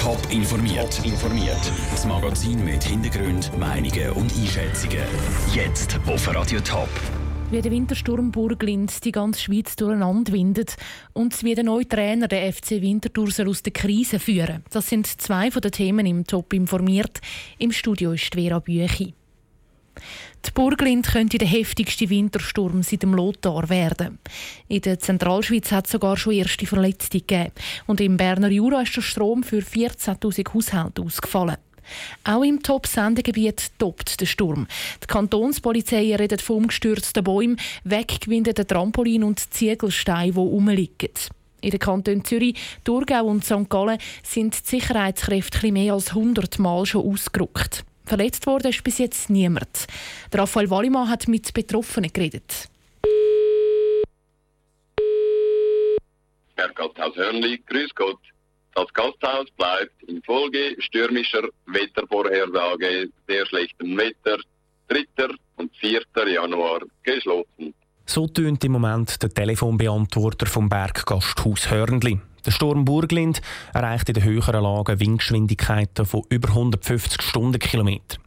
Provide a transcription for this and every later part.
Top informiert. informiert. Das Magazin mit Hintergrund, Meinungen und Einschätzungen. Jetzt auf Radio Top. Wie der Wintersturm Burglind die ganze Schweiz durcheinander windet und wie der neue Trainer der FC Winterthur aus der Krise führen. Das sind zwei von den Themen im Top informiert. Im Studio ist Vera Büchi. Die Burglind könnte der heftigste Wintersturm seit dem Lothar werden. In der Zentralschweiz hat es sogar schon erste Verletzte gegeben. Und im Berner Jura ist der Strom für 14.000 Haushalte ausgefallen. Auch im Top-Sendegebiet tobt der Sturm. Die Kantonspolizei redet von umgestürzten Bäumen, weggewindeten Trampolin und Ziegelsteinen, die rumliegen. In den Kantonen Zürich, Thurgau und St. Gallen sind die Sicherheitskräfte mehr als 100 Mal schon ausgerückt. Verletzt wurde ist bis jetzt niemand. Der Raphael Wallimann hat mit Betroffenen geredet. Herr Gasthaus Hörnli, grüß Gott. Das Gasthaus bleibt infolge stürmischer Wettervorhersage, sehr schlechtem Wetter, 3. und 4. Januar geschlossen. So tönt im Moment der Telefonbeantworter vom Berggasthaus Hörnli. Der Sturm Burglind erreicht in den höheren Lagen Windgeschwindigkeiten von über 150 Stundenkilometer.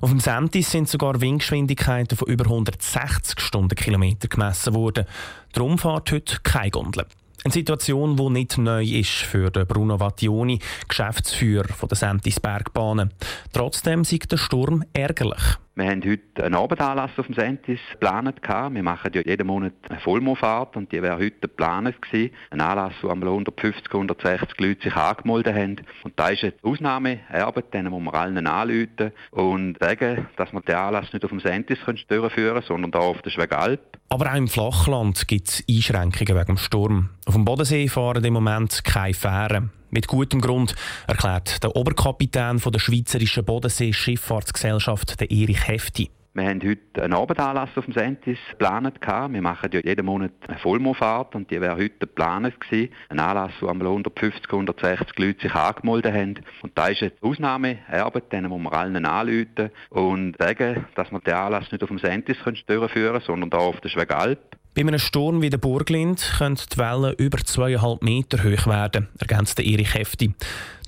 Auf dem Sentis sind sogar Windgeschwindigkeiten von über 160 Stundenkilometer gemessen worden. Darum fährt heute keine Gondel. Eine Situation, die nicht neu ist für Bruno Vattioni, Geschäftsführer der Sentis Bergbahnen. Trotzdem sieht der Sturm ärgerlich. Wir haben heute einen Abendanlass auf dem Sentis geplant. Wir machen ja jeden Monat eine Vollmondfahrt und die wäre heute geplant gewesen. Ein Anlass, wo einmal 150, 160 Leute sich angemeldet haben. Und da ist eine Ausnahmearbeit, denen muss allen anrufen und sagen, dass wir den Anlass nicht auf dem Sentis durchführen können, sondern hier auf der Schwegalp. Aber auch im Flachland gibt es Einschränkungen wegen dem Sturm. Auf dem Bodensee fahren im Moment keine Fähren. Mit gutem Grund, erklärt der Oberkapitän der Schweizerischen Bodensee-Schifffahrtsgesellschaft, Erich Hefti. Wir haben heute einen Abendanlass auf dem Sentis geplant. Wir machen ja jeden Monat eine Vollmondfahrt und die wäre heute geplant gewesen. Ein Anlass, wo einmal 150, 160 Leute sich angemeldet haben. Und da ist eine Ausnahmearbeit, denen muss man allen anrufen und sagen, dass wir den Anlass nicht auf dem Sentis durchführen können, sondern hier auf der Schwegalp. Bei einem Sturm wie der Burglind können die Wellen über 2,5 Meter hoch werden, ergänzt Erich Hefti.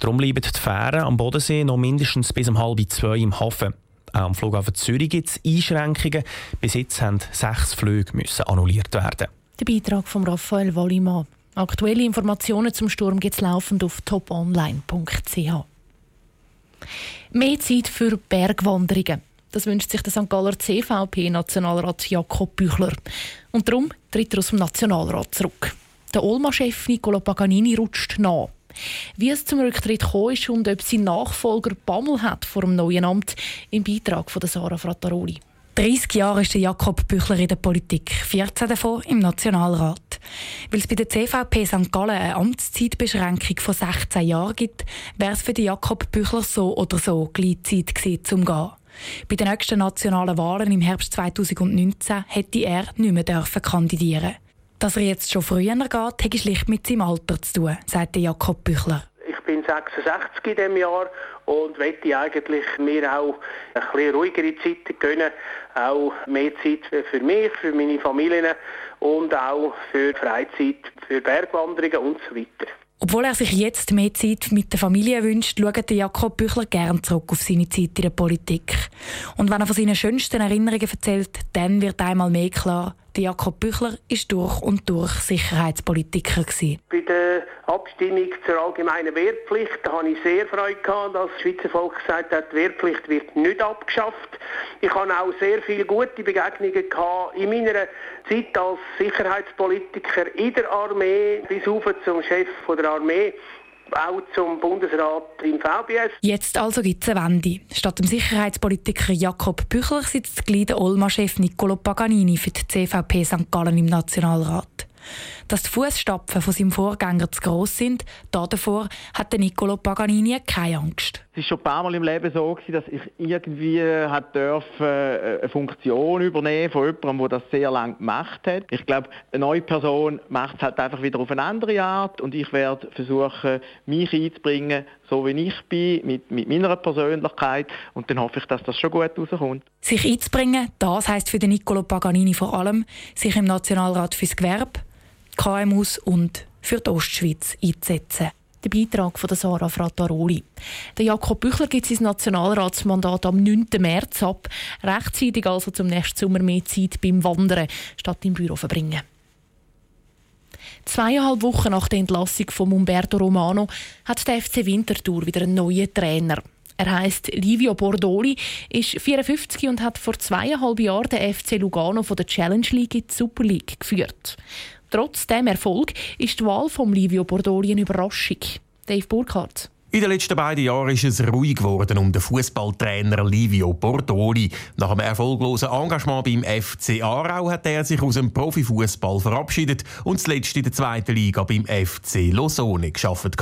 Darum bleiben die Fähren am Bodensee noch mindestens bis um halb zwei im Hafen. Auch am Flughafen Zürich gibt es Einschränkungen. Bis jetzt mussten sechs Flüge müssen annulliert werden. Der Beitrag von Raphael Wallimann. Aktuelle Informationen zum Sturm gibt es laufend auf toponline.ch. Mehr Zeit für Bergwanderungen. Das wünscht sich der St. Galler CVP-Nationalrat Jakob Büchler. Und darum tritt er aus dem Nationalrat zurück. Der Olma-Chef Nicolo Paganini rutscht nach. Wie es zum Rücktritt gekommen ist und ob sein Nachfolger Bammel hat vor dem neuen Amt, im Beitrag von Sarah Frattaroli. 30 Jahre ist Jakob Büchler in der Politik, 14 davon im Nationalrat. Weil es bei der CVP St. Gallen eine Amtszeitbeschränkung von 16 Jahren gibt, wäre es für Jakob Büchler so oder so gleich Zeit gewesen, zum Gehen. Bei den nächsten nationalen Wahlen im Herbst 2019 hätte er nicht mehr dürfen kandidieren. Dass er jetzt schon früher geht, hat schlicht mit seinem Alter zu tun, sagte Jakob Büchler. Ich bin 66 in diesem Jahr und möchte eigentlich mir auch ein bisschen ruhigere Zeiten gönnen, auch mehr Zeit für mich, für meine Familie und auch für Freizeit, für Bergwanderungen und so weiter. Obwohl er sich jetzt mehr Zeit mit der Familie wünscht, schaut Jakob Büchler gern zurück auf seine Zeit in der Politik. Und wenn er von seinen schönsten Erinnerungen erzählt, dann wird einmal mehr klar, Jakob Büchler ist durch und durch Sicherheitspolitiker. Bei der Abstimmung zur allgemeinen Wehrpflicht habe ich sehr Freude dass das Schweizer Volk gesagt hat, die Wehrpflicht wird nicht abgeschafft. Ich habe auch sehr viele gute Begegnungen in meiner Zeit als Sicherheitspolitiker in der Armee bis auf zum Chef der Armee auch zum Bundesrat im VBS. Jetzt also gibt es eine Wende. Statt dem Sicherheitspolitiker Jakob Büchler sitzt gleich der Olma-Chef Niccolo Paganini für die CVP St. Gallen im Nationalrat. Dass die Fußstapfen von seinem Vorgänger zu gross sind, davor hatte Niccolo Paganini keine Angst. Es war schon ein paar Mal im Leben so, dass ich irgendwie durfte, äh, eine Funktion übernehmen von jemandem, der das sehr lange gemacht hat. Ich glaube, eine neue Person macht es halt einfach wieder auf eine andere Art und ich werde versuchen, mich einzubringen, so wie ich bin, mit, mit meiner Persönlichkeit und dann hoffe ich, dass das schon gut rauskommt. Sich einzubringen, das heisst für den Niccolo Paganini vor allem, sich im Nationalrat fürs Gewerbe, KMUs und für die Ostschweiz einzusetzen. Der Beitrag von Sarah Frattaroli. Der Jakob Büchler gibt sein Nationalratsmandat am 9. März ab. Rechtzeitig also zum nächsten Sommer mehr Zeit beim Wandern statt im Büro verbringen. Zweieinhalb Wochen nach der Entlassung von Umberto Romano hat der FC Winterthur wieder einen neuen Trainer. Er heißt Livio Bordoli, ist 54 und hat vor zweieinhalb Jahren den FC Lugano von der Challenge League in die Super League geführt. Trotz dem Erfolg ist die Wahl von Livio Bordoli eine Überraschung. Dave Burkhardt. In den letzten beiden Jahren ist es ruhig geworden um den Fußballtrainer Livio Bordoli. Nach einem erfolglosen Engagement beim FC Aarau hat er sich aus dem Profifußball verabschiedet und zuletzt in der zweiten Liga beim FC Losone geschafft.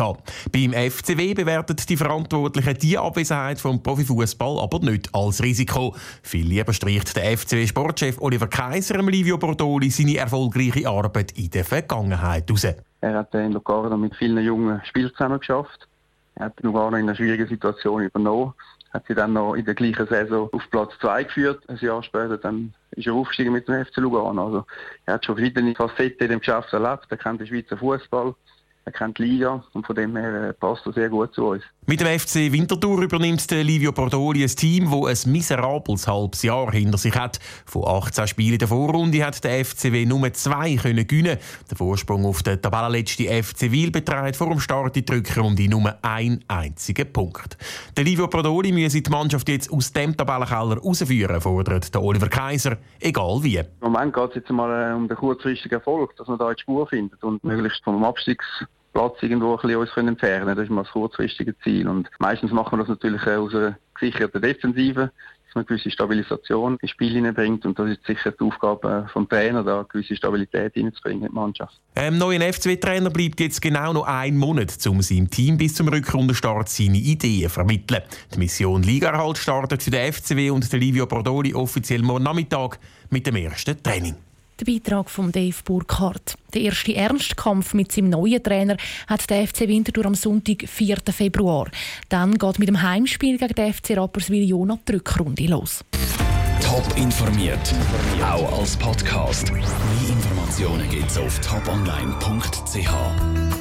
Beim FCW bewertet die Verantwortlichen die Abwesenheit vom Profifußball aber nicht als Risiko. Viel lieber streicht der FCW-Sportchef Oliver Kaiser Livio Bordoli seine erfolgreiche Arbeit in der Vergangenheit aus. Er hat in Locarno mit vielen jungen Spielern zusammen geschafft er hat Lugano in einer schwierigen Situation übernommen, hat sie dann noch in der gleichen Saison auf Platz 2 geführt. Ein Jahr später dann ist er aufgestiegen mit dem FC Lugano. Also er hat schon verschiedene Facetten in dem Geschäft erlebt. Er kennt den Schweizer Fußball, er kennt die Liga und von dem her äh, passt er sehr gut zu uns. Mit dem FC Winterthur übernimmt Livio Bordoli ein Team, das ein miserables halbes Jahr hinter sich hat. Von 18 Spielen der Vorrunde hat der FCW nur zwei können gewinnen. Der Vorsprung auf den Tabellenletzten FC Wil beträgt vor dem Start in die Rückrunde nur ein einziger Punkt. Der Livio Bordoli müsse die Mannschaft jetzt aus dem Tabellenkeller rausführen, fordert der Oliver Kaiser, egal wie. Im Moment geht es jetzt mal äh, um den kurzfristigen Erfolg, dass man da die Spur findet und möglichst vom Abstiegs Platz irgendwo ein bisschen uns können entfernen können. Das ist mal das kurzfristige Ziel. Und meistens machen wir das natürlich aus einer gesicherten Defensive, dass man gewisse Stabilisation ins Spiel hineinbringt. Und das ist sicher die Aufgabe vom Trainer, da gewisse Stabilität hineinzubringen in die Mannschaft. Dem neuen FCW-Trainer bleibt jetzt genau noch ein Monat, um seinem Team bis zum Rückrundenstart seine Ideen zu vermitteln. Die Mission Ligaerhalt startet für den FCW und der Livio Bordoli offiziell morgen Nachmittag mit dem ersten Training. Der Beitrag von Dave Burkhardt. Der erste Ernstkampf mit seinem neuen Trainer hat der FC Winterthur am Sonntag, 4. Februar. Dann geht mit dem Heimspiel gegen den FC Rapperswil Jona die Rückrunde los. Top informiert, auch als Podcast. Mehr Informationen gibt es auf toponline.ch.